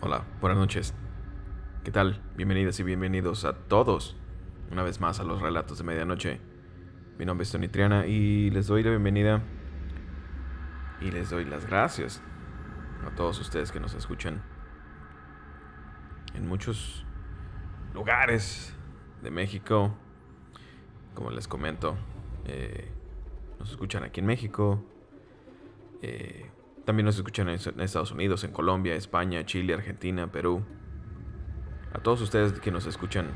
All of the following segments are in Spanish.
Hola, buenas noches. ¿Qué tal? Bienvenidas y bienvenidos a todos una vez más a los relatos de medianoche. Mi nombre es Tony Triana y les doy la bienvenida y les doy las gracias a todos ustedes que nos escuchan en muchos lugares de México. Como les comento, eh, nos escuchan aquí en México. eh, también nos escuchan en Estados Unidos, en Colombia, España, Chile, Argentina, Perú. A todos ustedes que nos escuchan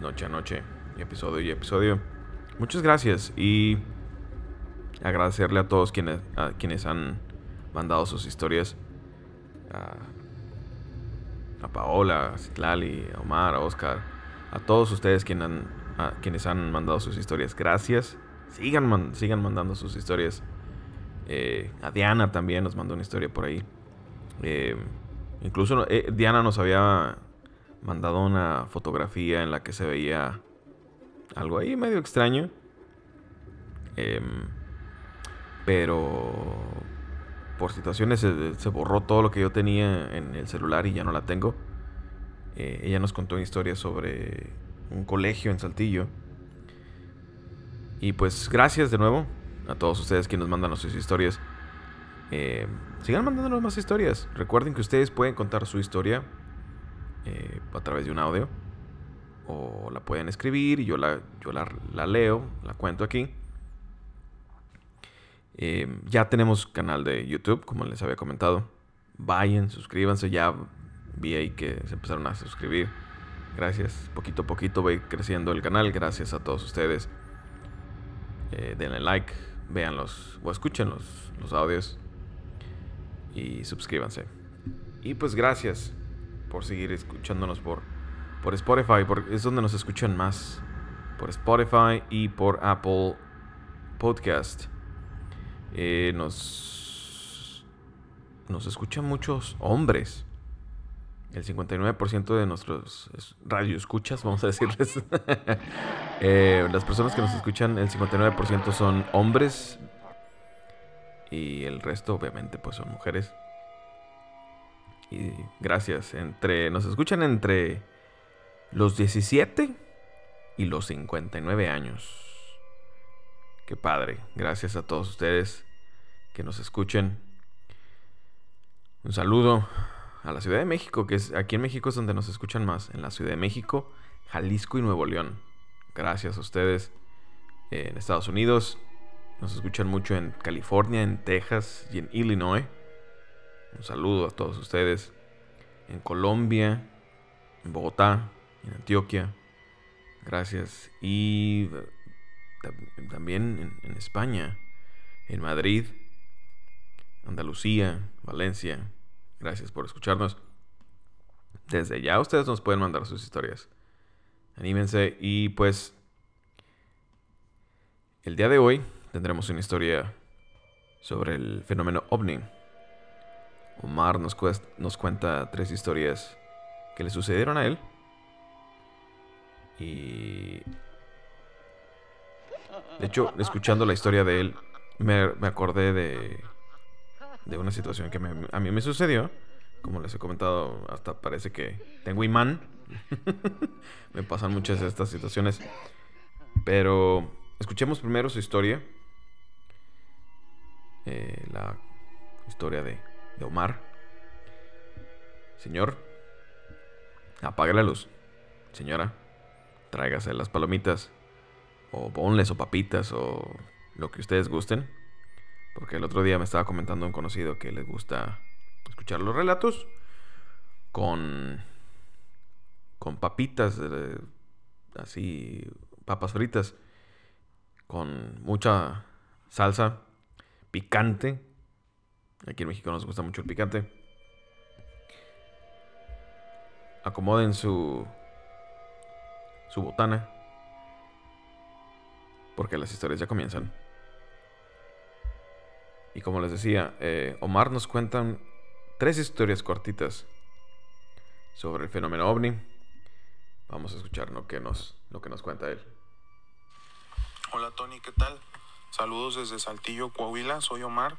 noche a noche, episodio y episodio. Muchas gracias y agradecerle a todos quienes, quienes han mandado sus historias. A, Paola, a Citlali, a Omar, a Oscar. A todos ustedes quien han- quienes han mandado sus historias. Gracias. Sigan, sigan mandando sus historias. Eh, a Diana también nos mandó una historia por ahí. Eh, incluso eh, Diana nos había mandado una fotografía en la que se veía algo ahí medio extraño. Em, pero por situaciones se, borró todo lo que yo tenía en el celular y ya no la tengo. Eh, ella nos contó una historia sobre un colegio en Saltillo. Y pues gracias de nuevo a todos ustedes que nos mandan sus historias. Eh, sigan mandándonos más historias. Recuerden que ustedes pueden contar su historia eh, a través de un audio. O la pueden escribir y yo la, yo la, la leo, la cuento aquí. Eh, ya tenemos canal de YouTube, como les había comentado. Vayan, suscríbanse. Ya vi ahí que se empezaron a suscribir. Gracias. Poquito a poquito va creciendo el canal. Gracias a todos ustedes. Denle like, véanlos o escuchen los, audios. Y suscríbanse. Y pues gracias por seguir escuchándonos por, por Spotify. Porque es donde nos escuchan más. Por Spotify y por Apple Podcast. Eh, nos, nos escuchan muchos hombres. El 59% de nuestros es- radioescuchas, vamos a decirles. Eh, las personas que nos escuchan, el 59% son hombres. Y el resto, obviamente, pues son mujeres. Y gracias. Entre, nos escuchan entre los 17 y los 59 años. Qué padre. Gracias a todos ustedes que nos escuchen. Un saludo a la Ciudad de México, que es aquí en México es donde nos escuchan más. En la Ciudad de México, Jalisco y Nuevo León. Gracias a ustedes. En Estados Unidos nos escuchan mucho en California, en Texas y en Illinois. Un saludo a todos ustedes. En Colombia, en Bogotá, en Antioquia. Gracias. Y eh, tam- también en, en España, en Madrid, Andalucía, Valencia. Gracias por escucharnos. Desde ya ustedes nos pueden mandar sus historias. Anímense y pues el día de hoy tendremos una historia sobre el fenómeno ovni. Omar nos, nos cuenta tres historias que le sucedieron a él. Y... De hecho, escuchando la historia de él, me, me acordé de, de una situación que me- a mí me sucedió. Como les he comentado, hasta parece que tengo imán. me pasan muchas de estas situaciones. Pero escuchemos primero su historia. Eh, la historia de, de Omar. Señor, apague la luz. Señora, tráigase las palomitas. O bonles o papitas o lo que ustedes gusten. Porque el otro día me estaba comentando un conocido que les gusta escuchar los relatos con con papitas eh, así papas fritas con mucha salsa picante. Aquí en México nos gusta mucho el picante. Acomoden su su botana porque las historias ya comienzan y como les decía eh, Omar nos cuentan tres historias cortitas sobre el fenómeno ovni. Vamos a escuchar lo que nos, lo que nos cuenta él. Hola Tony, ¿qué tal? Saludos desde Saltillo, Coahuila, soy Omar.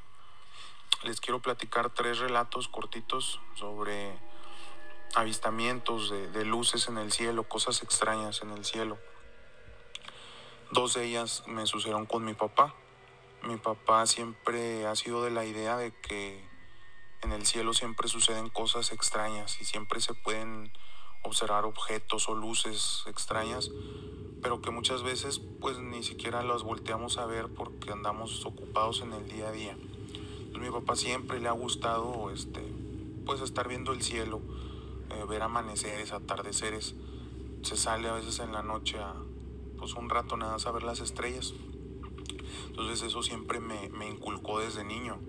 les quiero platicar tres relatos cortitos sobre avistamientos de, de luces en el cielo, cosas extrañas en el cielo. Dos de ellas me sucedieron con mi papá. Mi papá siempre ha sido de la idea de que en el cielo siempre suceden cosas extrañas y siempre se pueden observar objetos o luces extrañas, pero que muchas veces pues ni siquiera las volteamos a ver porque andamos ocupados en el día a día. Entonces, mi papá siempre le ha gustado este pues estar viendo el cielo, eh, ver amaneceres, atardeceres. Se sale a veces en la noche a pues un rato nada a ver las estrellas. Entonces eso siempre me, me inculcó desde niño.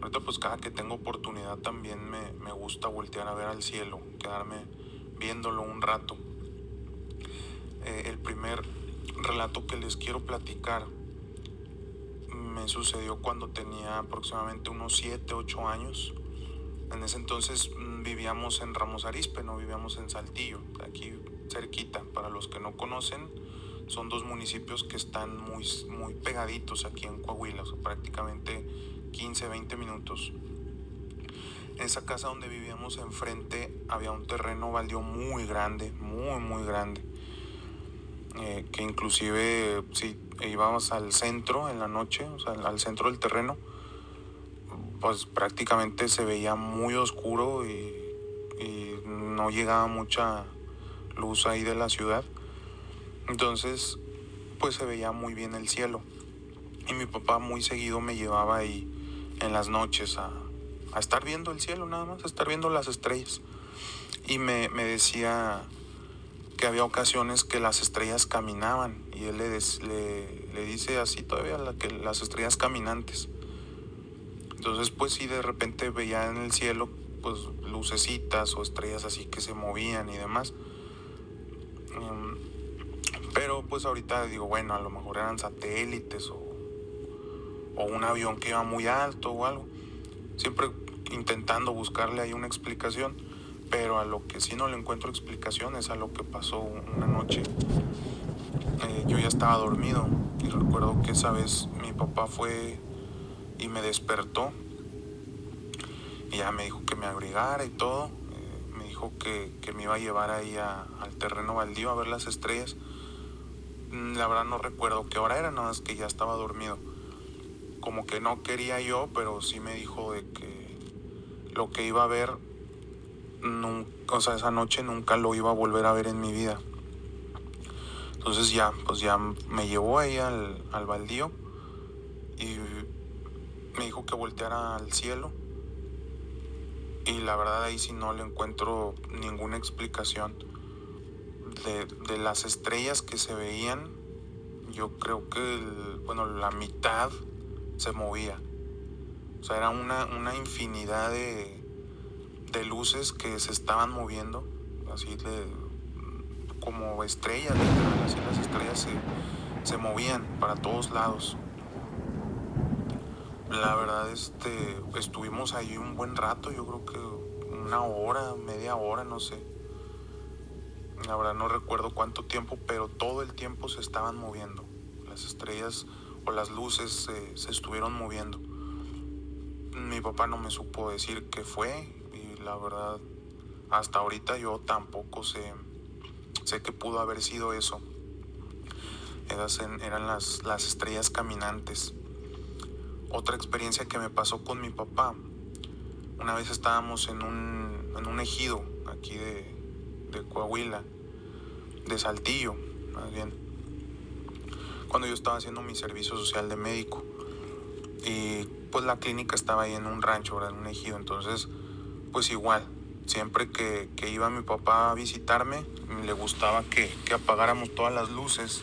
Ahorita pues cada que tengo oportunidad también me, me gusta voltear a ver al cielo, quedarme viéndolo un rato. Eh, el primer relato que les quiero platicar me sucedió cuando tenía aproximadamente unos 7, 8 años. En ese entonces mm, vivíamos en Ramos Arispe, no vivíamos en Saltillo, aquí cerquita. Para los que no conocen, son dos municipios que están muy, muy pegaditos aquí en Coahuila, prácticamente 15, 20 minutos. En esa casa donde vivíamos enfrente había un terreno baldío muy grande, muy, muy grande. Eh, que inclusive si íbamos al centro en la noche, o sea, al centro del terreno, pues prácticamente se veía muy oscuro y no llegaba mucha luz ahí de la ciudad. Entonces, pues se veía muy bien el cielo. Y mi papá muy seguido me llevaba ahí en las noches a, a estar viendo el cielo nada más, a estar viendo las estrellas. Y me, me decía que había ocasiones que las estrellas caminaban y él le, des- le, le dice así todavía la, que las estrellas caminantes. Entonces pues sí de repente veía en el cielo pues lucecitas o estrellas así que se movían y demás. Em, pero pues ahorita digo, bueno, a lo mejor eran satélites o, o un avión que iba muy alto o algo. Siempre intentando buscarle ahí una explicación, pero a lo que sí no le encuentro explicación es a lo que pasó una noche. Eh, yo ya estaba dormido y recuerdo que esa vez mi papá fue y me despertó y ya me dijo que me abrigara y todo. Eh, me dijo que, que me iba a llevar ahí a- al terreno baldío a ver las estrellas. Mm, La verdad no recuerdo qué hora era, nada más que ya estaba dormido. Como que no quería yo, pero sí me dijo de que lo que iba a ver, nunca, o sea, esa noche nunca lo iba a volver a ver en mi vida. Entonces ya, pues ya me llevó ahí al, al baldío y me dijo que volteara al cielo. Y la verdad ahí sí no le encuentro ninguna explicación. De, de las estrellas que se veían, yo creo que, bueno, la mitad se movía. O sea, era una, una infinidad de, de luces que se estaban moviendo, así de, como estrellas, así las estrellas se, se movían para todos lados. La verdad, este, estuvimos ahí un buen rato, yo creo que una hora, media hora, no sé. La verdad no recuerdo cuánto tiempo, pero todo el tiempo se estaban moviendo. Las estrellas o las luces se, estuvieron moviendo. Mi papá no me supo decir qué fue y la verdad hasta ahorita yo tampoco sé, sé que pudo haber sido eso. Eran las, las estrellas caminantes. Otra experiencia que me pasó con mi papá. Una vez estábamos en un, en un ejido aquí de, de Coahuila, de Saltillo, más bien, cuando yo estaba haciendo mi servicio social de médico. Y pues la clínica estaba ahí en un rancho, ¿verdad? en un ejido. Entonces, pues igual, siempre que, que iba mi papá a visitarme, le gustaba que, que apagáramos todas las luces.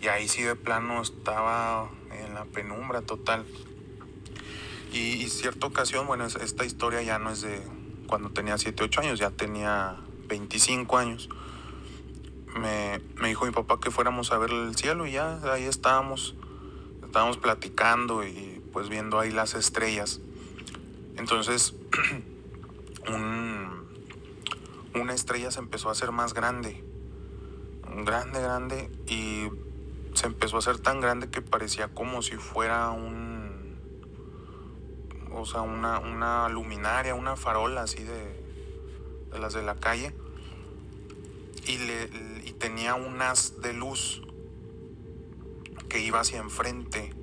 Y ahí sí de plano estaba en la penumbra total. Y, y cierta ocasión, bueno, es- esta historia ya no es de cuando tenía 7, 8 años, ya tenía 25 años. Me, me dijo mi papá que fuéramos a ver el cielo y ya ahí estábamos. Estábamos platicando y pues viendo ahí las estrellas. Entonces, un- una estrella se empezó a hacer más grande. Grande, grande. Y se empezó a hacer tan grande que parecía como si fuera un o sea, una, una luminaria, una farola así de, de las de la calle. Y, le, y tenía un haz de luz que iba hacia enfrente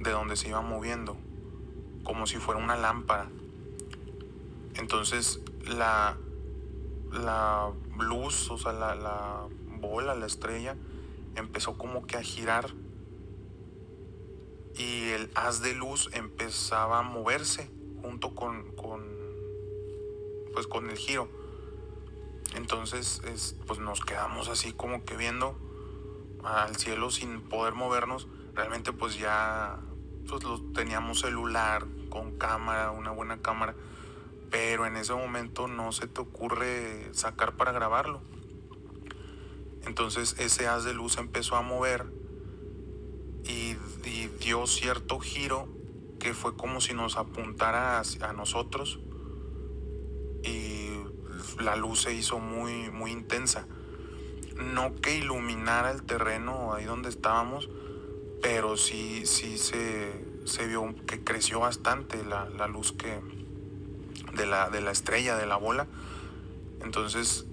de donde se iba moviendo, como si fuera una lámpara. Entonces la, la luz, o sea, la, la bola, la estrella, empezó como que a girar y el haz de luz empezaba a moverse junto con, con pues con el giro. Entonces pues nos quedamos así como que viendo al cielo sin poder movernos. Realmente pues ya pues teníamos celular con cámara, una buena cámara, pero en ese momento no se te ocurre sacar para grabarlo. Entonces ese haz de luz empezó a mover y, dio cierto giro que fue como si nos apuntara a, nosotros y la luz se hizo muy, muy intensa. No que iluminara el terreno ahí donde estábamos, pero sí, sí se, vio que creció bastante la, luz que de la, de la estrella, de la bola. Entonces,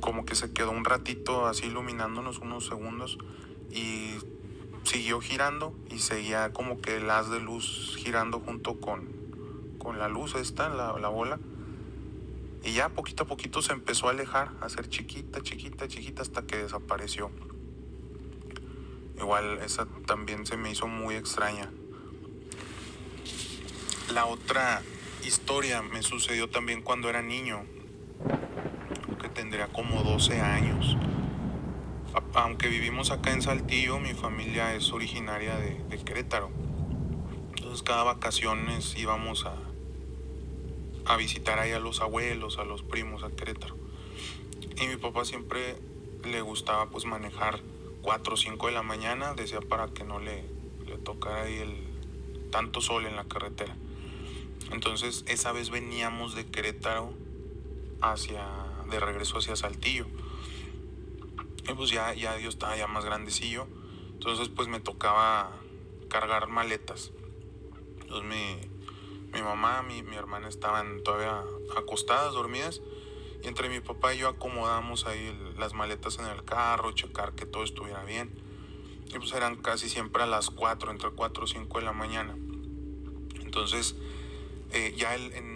como que se quedó un ratito así iluminándonos unos segundos y siguió girando y seguía como que el haz de luz girando junto con, con la luz esta, la, la bola. Y ya poquito a poquito se empezó a alejar, a ser chiquita, chiquita, chiquita hasta que desapareció. Igual esa también se me hizo muy extraña. La otra historia me sucedió también cuando era niño, que tendría como 12 años aunque vivimos acá en Saltillo, mi familia es originaria de, Querétaro. Entonces cada vacaciones íbamos a, a visitar ahí a los abuelos, a los primos a Querétaro. Y mi papá siempre le gustaba pues manejar 4 o 5 de la mañana, decía para que no le, le tocara ahí el tanto sol en la carretera. Entonces esa vez veníamos de Querétaro hacia, de regreso hacia Saltillo. Y pues ya, ya Dios estaba ya más grandecillo. Entonces pues me tocaba cargar maletas. Entonces mi, mamá, mi, mi hermana estaban todavía acostadas, dormidas. Y entre mi papá y yo acomodamos ahí las maletas en el carro, checar que todo estuviera bien. Y pues eran casi siempre a las 4, entre 4 o 5 de la mañana. Entonces, eh, ya en,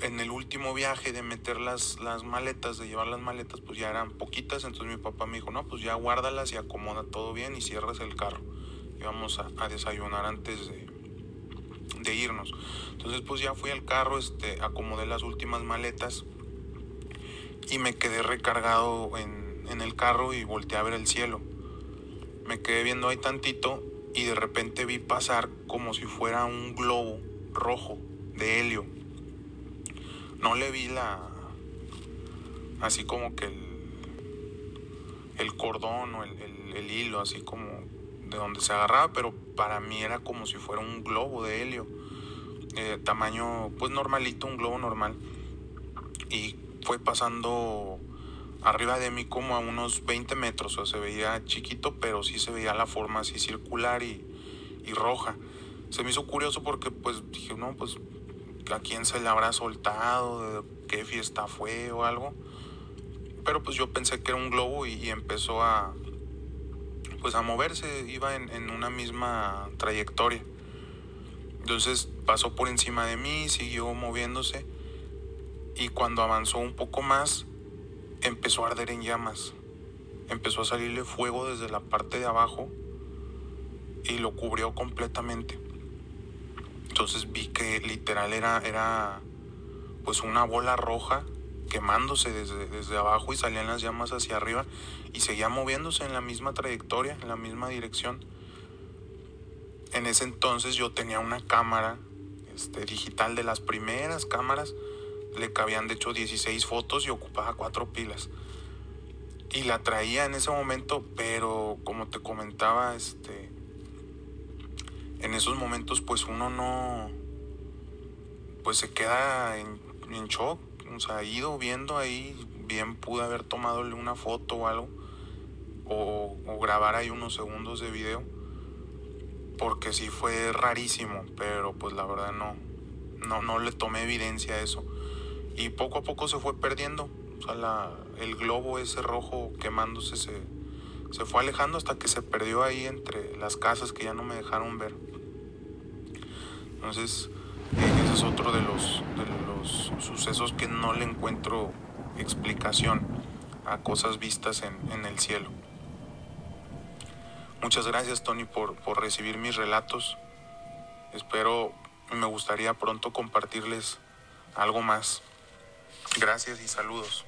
en el último viaje de meter las, las maletas, de llevar las maletas, pues ya eran poquitas, entonces mi papá me dijo, no, pues ya guárdalas y acomoda todo bien y cierras el carro. Y vamos a, desayunar antes de, irnos. Entonces pues ya fui al carro, este, acomodé las últimas maletas y me quedé recargado en, en el carro y volteé a ver el cielo. Me quedé viendo ahí tantito y de repente vi pasar como si fuera un globo rojo de helio no le vi la. Así como que el. El cordón o el, hilo, así como de donde se agarraba, pero para mí era como si fuera un globo de helio. Eh, tamaño, pues normalito, un globo normal. Y fue pasando arriba de mí como a unos 20 metros, o sea, se veía chiquito, pero sí se veía la forma así circular y, y roja. Se me hizo curioso porque pues dije, no, pues a quién se le habrá soltado, de qué fiesta fue o algo. Pero pues yo pensé que era un globo y, empezó a pues a moverse, iba en, en, una misma trayectoria. Entonces pasó por encima de mí, siguió moviéndose y cuando avanzó un poco más empezó a arder en llamas. Empezó a salirle fuego desde la parte de abajo y lo cubrió completamente. Entonces vi que literal era, era pues una bola roja quemándose desde, desde abajo y salían las llamas hacia arriba y seguía moviéndose en la misma trayectoria, en la misma dirección. En ese entonces yo tenía una cámara este, digital de las primeras cámaras, le cabían de hecho 16 fotos y ocupaba cuatro pilas. Y la traía en ese momento, pero como te comentaba, este, en esos momentos pues uno no, pues se queda en, shock, o sea, ido viendo ahí, bien pude haber tomado una foto o algo, o, grabar ahí unos segundos de video, porque sí fue rarísimo, pero pues la verdad no, no, no le tomé evidencia a eso. Y poco a poco se fue perdiendo. O sea, la, el globo ese rojo quemándose se, se fue alejando hasta que se perdió ahí entre las casas que ya no me dejaron ver. Entonces, ese es otro de los, de los sucesos que no le encuentro explicación a cosas vistas en, en el cielo. Muchas gracias Tony por, por recibir mis relatos. Espero y me gustaría pronto compartirles algo más. Gracias y saludos.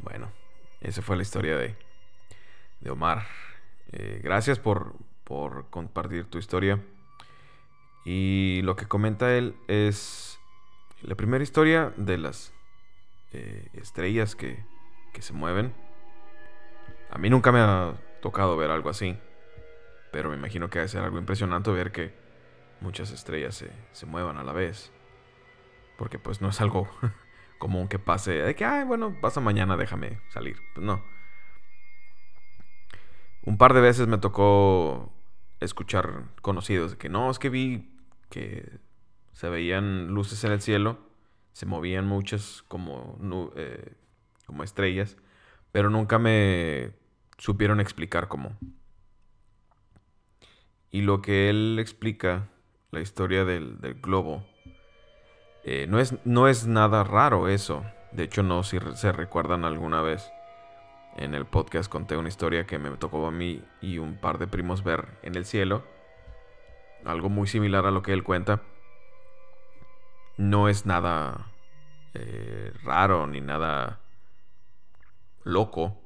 Bueno, esa fue la historia de, de Omar. Eh, gracias por, por compartir tu historia. Y lo que comenta él es la primera historia de las eh, estrellas que, que se mueven. A mí nunca me ha tocado ver algo así. Pero me imagino que debe ser algo impresionante ver que muchas estrellas se, se muevan a la vez. Porque pues no es algo común que pase. De que, ay, bueno, pasa mañana, déjame salir. Pues no. Un par de veces me tocó escuchar conocidos de que no, es que vi que se veían luces en el cielo, se movían muchas como, eh, como estrellas, pero nunca me supieron explicar cómo. Y lo que él explica, la historia del, globo, eh, no, es, no es nada raro eso. De hecho, no, si se recuerdan alguna vez, en el podcast conté una historia que me tocó a mí y un par de primos ver en el cielo. Algo muy similar a lo que él cuenta. No es nada eh, raro ni nada loco.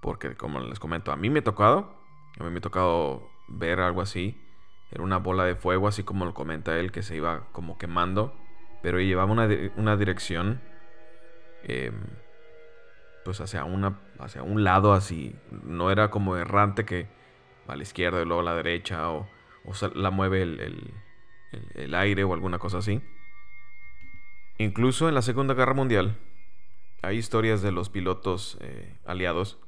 Porque como les comento, a mí me ha tocado. A mí me ha tocado ver algo así. Era una bola de fuego, así como lo comenta él, que se iba como quemando. Pero llevaba una, una dirección. Em, pues hacia, una, hacia un lado así. No era como errante que a la izquierda y luego a la derecha. O la mueve el, el, aire o alguna cosa así. Incluso en la Segunda Guerra Mundial hay historias de los pilotos eh, aliados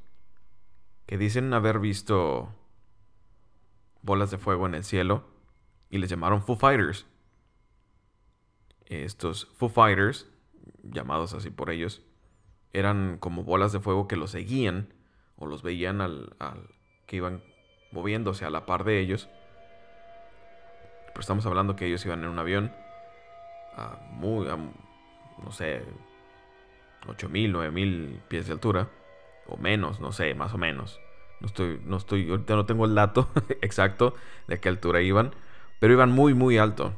que dicen haber visto bolas de fuego en el cielo y les llamaron Foo Fighters. Estos Foo Fighters, llamados así por ellos, eran como bolas de fuego que los seguían o los veían al, que iban moviéndose a la par de ellos. Pero estamos hablando que ellos iban en un avión a muy, no sé, 8000, 9000 pies de altura o menos, no sé, más o menos. No estoy, no estoy, ahorita no tengo el dato exacto de qué altura iban, pero iban muy, muy alto.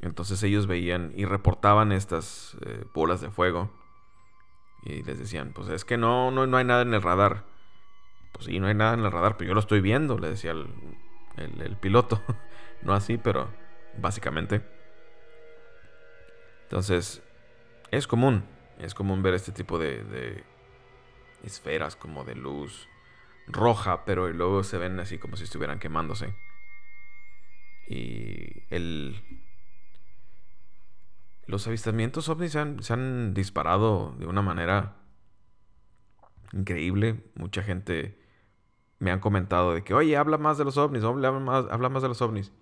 Entonces ellos veían y reportaban estas eh, bolas de fuego. Y les decían, pues es que no, no, no hay nada en el radar. Pues sí, no hay nada en el radar, pero yo lo estoy viendo, le decía el, piloto. no así, pero básicamente. Entonces, es común, es común ver este tipo de, de esferas como de luz roja, pero luego se ven así como si estuvieran quemándose. Y el... Los avistamientos ovnis se han, se han disparado de una manera increíble. Mucha gente me han comentado de que, oye, habla más de los ovnis, habla más, habla más de los ovnis.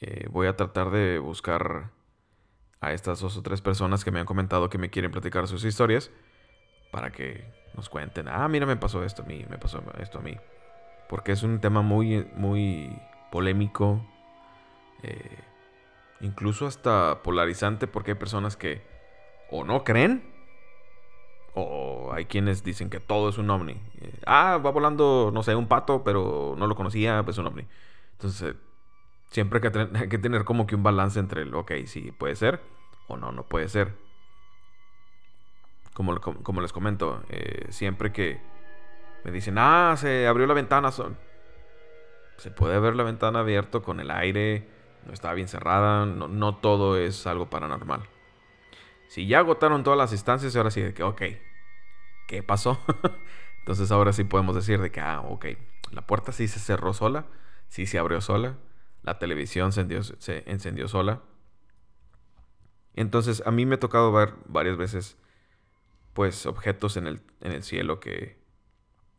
Eh, voy a tratar de buscar a estas dos o tres personas que me han comentado que me quieren platicar sus historias para que nos cuenten, ah, mira, me pasó esto a mí, me pasó esto a mí. Porque es un tema muy, muy polémico, eh, incluso hasta polarizante, porque hay personas que o no creen, o hay quienes dicen que todo es un ovni. Eh, ah, va volando, no sé, un pato, pero no lo conocía, pues es un ovni. Entonces, siempre hay que, tener, que tener como que un balance entre el, ok, sí, puede ser, o no, no puede ser como, como, les comento, eh, siempre que me dicen, ah, se abrió la ventana, se puede ver la ventana abierta con el aire, no estaba bien cerrada, no, todo es algo paranormal. Si ya agotaron todas las instancias, ahora sí de que, ok, ¿qué pasó? Entonces ahora sí podemos decir de que, ah, ok, la puerta sí se cerró sola, sí se abrió sola, la televisión se encendió, sola. Entonces a mí me ha tocado ver varias veces pues objetos en el, cielo que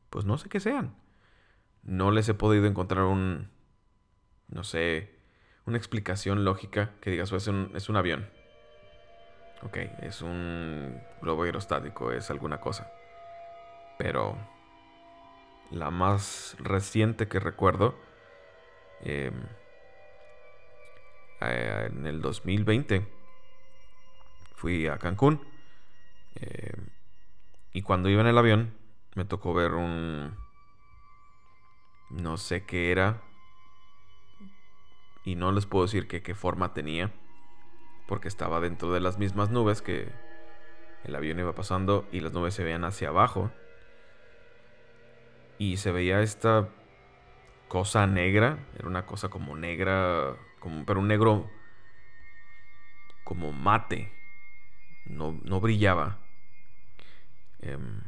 pues no sé qué sean. no les he podido encontrar un, no sé, una explicación lógica que digas, pues es un, es un avión. Ok, es un globo aerostático, es alguna cosa. Pero la más reciente que recuerdo, em, eh, en el 2020, fui a Cancún. Em, y cuando iba en el avión, me tocó ver un... No sé qué era. Y no les puedo decir qué forma tenía. Porque estaba dentro de las mismas nubes que el avión iba pasando y las nubes se veían hacia abajo. Y se veía esta cosa negra. Era una cosa como negra. Como, pero un negro como mate. No, no brillaba. Em,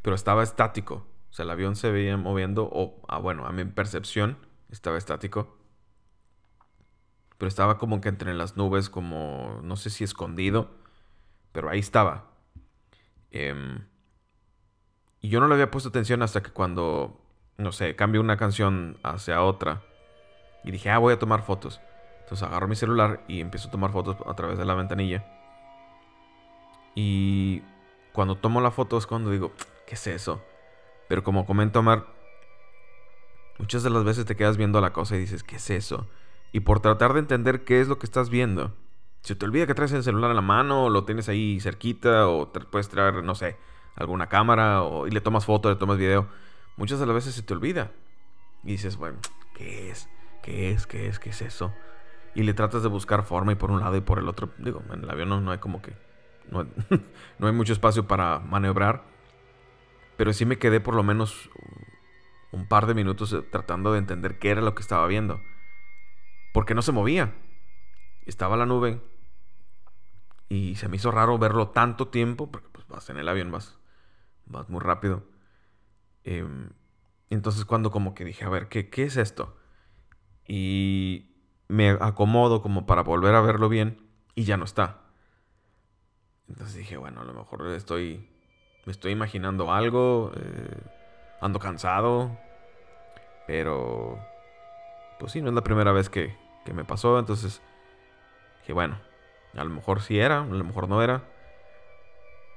pero estaba estático. O sea, el avión se veía moviendo, o, ah, bueno, a mi percepción estaba estático. Pero estaba como que entre las nubes, como, no sé si escondido, pero ahí estaba. Em, y yo no le había puesto atención hasta que cuando, no sé, cambio una canción hacia otra. Y dije, ah, voy a tomar fotos. Entonces agarro mi celular y empiezo a tomar fotos a través de la ventanilla. Y cuando tomo la foto es cuando digo, ¿qué es eso? Pero como comenta Omar, muchas de las veces te quedas viendo la cosa y dices, ¿qué es eso? Y por tratar de entender qué es lo que estás viendo, se te olvida que traes el celular en la mano, o lo tienes ahí cerquita, o te puedes traer, no sé, alguna cámara, o, y le tomas foto, le tomas video. Muchas de las veces se te olvida. Y dices, bueno, ¿qué es? ¿Qué es? ¿Qué es? ¿Qué es eso? Y le tratas de buscar forma y por un lado y por el otro. Digo, en el avión no hay como que no, hay mucho espacio para maniobrar. Pero sí me quedé por lo menos un par de minutos eh, tratando de entender qué era lo que estaba viendo. Porque no se movía. Estaba la nube. Y se me hizo raro verlo tanto tiempo. Porque pues, vas en el avión, vas, vas muy rápido. Em, entonces cuando como que dije, a ver, ¿qué, ¿qué es esto? Y me acomodo como para volver a verlo bien. Y ya no está. Entonces dije, bueno, a lo mejor estoy, me estoy imaginando algo, eh, ando cansado, pero pues sí, no es la primera vez que, que me pasó, entonces dije, bueno, a lo mejor sí era, a lo mejor no era.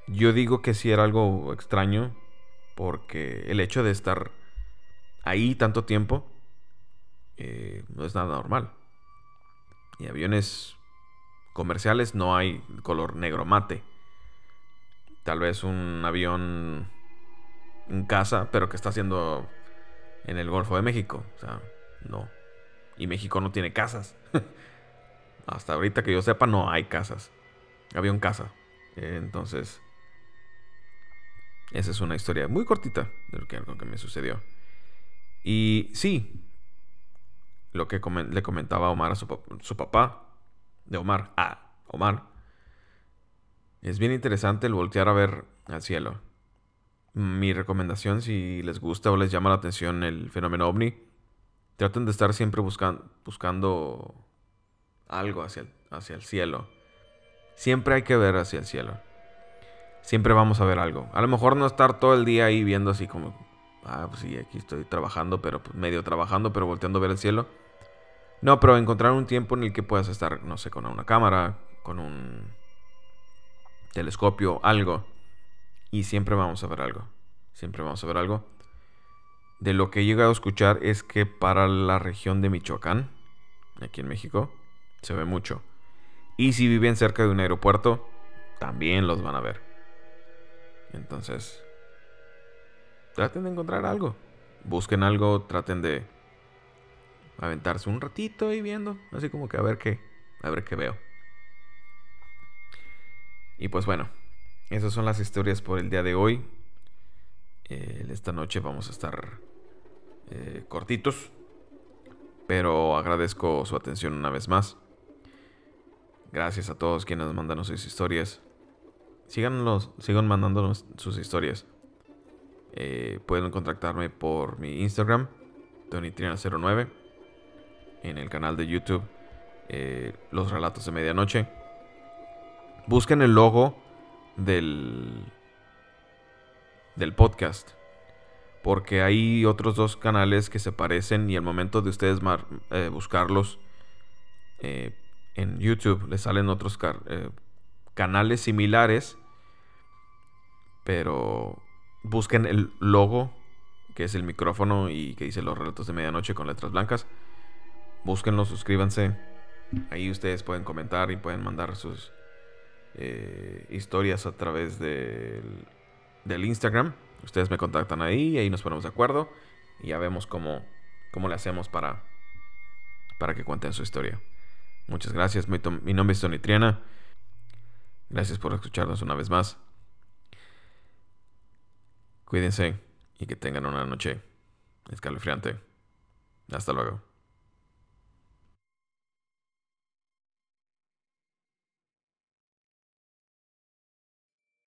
Yo digo que sí era algo extraño, porque el hecho de estar ahí tanto tiempo eh, no es nada normal. Y aviones comerciales no hay color negro mate. Tal vez un avión en casa, pero que está haciendo en el Golfo de México. O sea, no. Y México no tiene casas. Hasta ahorita que yo sepa, no hay casas. Avión casa. Entonces, esa es una historia muy cortita de lo que, que me sucedió. Y sí, lo que le comentaba Omar a su, papá, de Omar a Omar, es bien interesante el voltear a ver al cielo. Mi recomendación, si les gusta o les llama la atención el fenómeno ovni, traten de estar siempre buscando, buscando algo hacia el, hacia el cielo. Siempre hay que ver hacia el cielo. Siempre vamos a ver algo. A lo mejor no estar todo el día ahí viendo así como, ah, pues sí, aquí estoy trabajando, pero pues, medio trabajando, pero volteando a ver el cielo no, pero encontrar un tiempo en el que puedas estar, no sé, con una cámara, con un telescopio, algo. Y siempre vamos a ver algo. Siempre vamos a ver algo. De lo que he llegado a escuchar es que para la región de Michoacán, aquí en México, se ve mucho. Y si viven cerca de un aeropuerto, también los van a ver. Entonces, traten de encontrar algo. Busquen algo, traten de aventarse un ratito ahí viendo, así como que a ver qué, a ver qué veo. Y pues bueno, esas son las historias por el día de hoy. Eh, esta noche vamos a estar eh, cortitos, pero agradezco su atención una vez más. Gracias a todos quienes mandan sus historias. Síganos, sigan mandándonos sus historias. Eh, pueden contactarme por mi Instagram, TonyTrina09 en el canal de YouTube eh, Los Relatos de Medianoche. Busquen el logo del, del podcast. porque hay otros dos canales que se parecen y al momento de ustedes eh, buscarlos eh, en YouTube les salen otros canales similares, pero busquen el logo que es el micrófono y que dice los relatos de medianoche con letras blancas. Búsquenlo, suscríbanse. Ahí ustedes pueden comentar y pueden mandar sus historias a través del, del Instagram. Ustedes me contactan ahí y ahí nos ponemos de acuerdo y ya vemos cómo, cómo le hacemos para, para que cuenten su historia. Muchas gracias. Mi, mi nombre es Tony Triana. Gracias por escucharnos una vez más. Cuídense y que tengan una noche escalofriante. Hasta luego.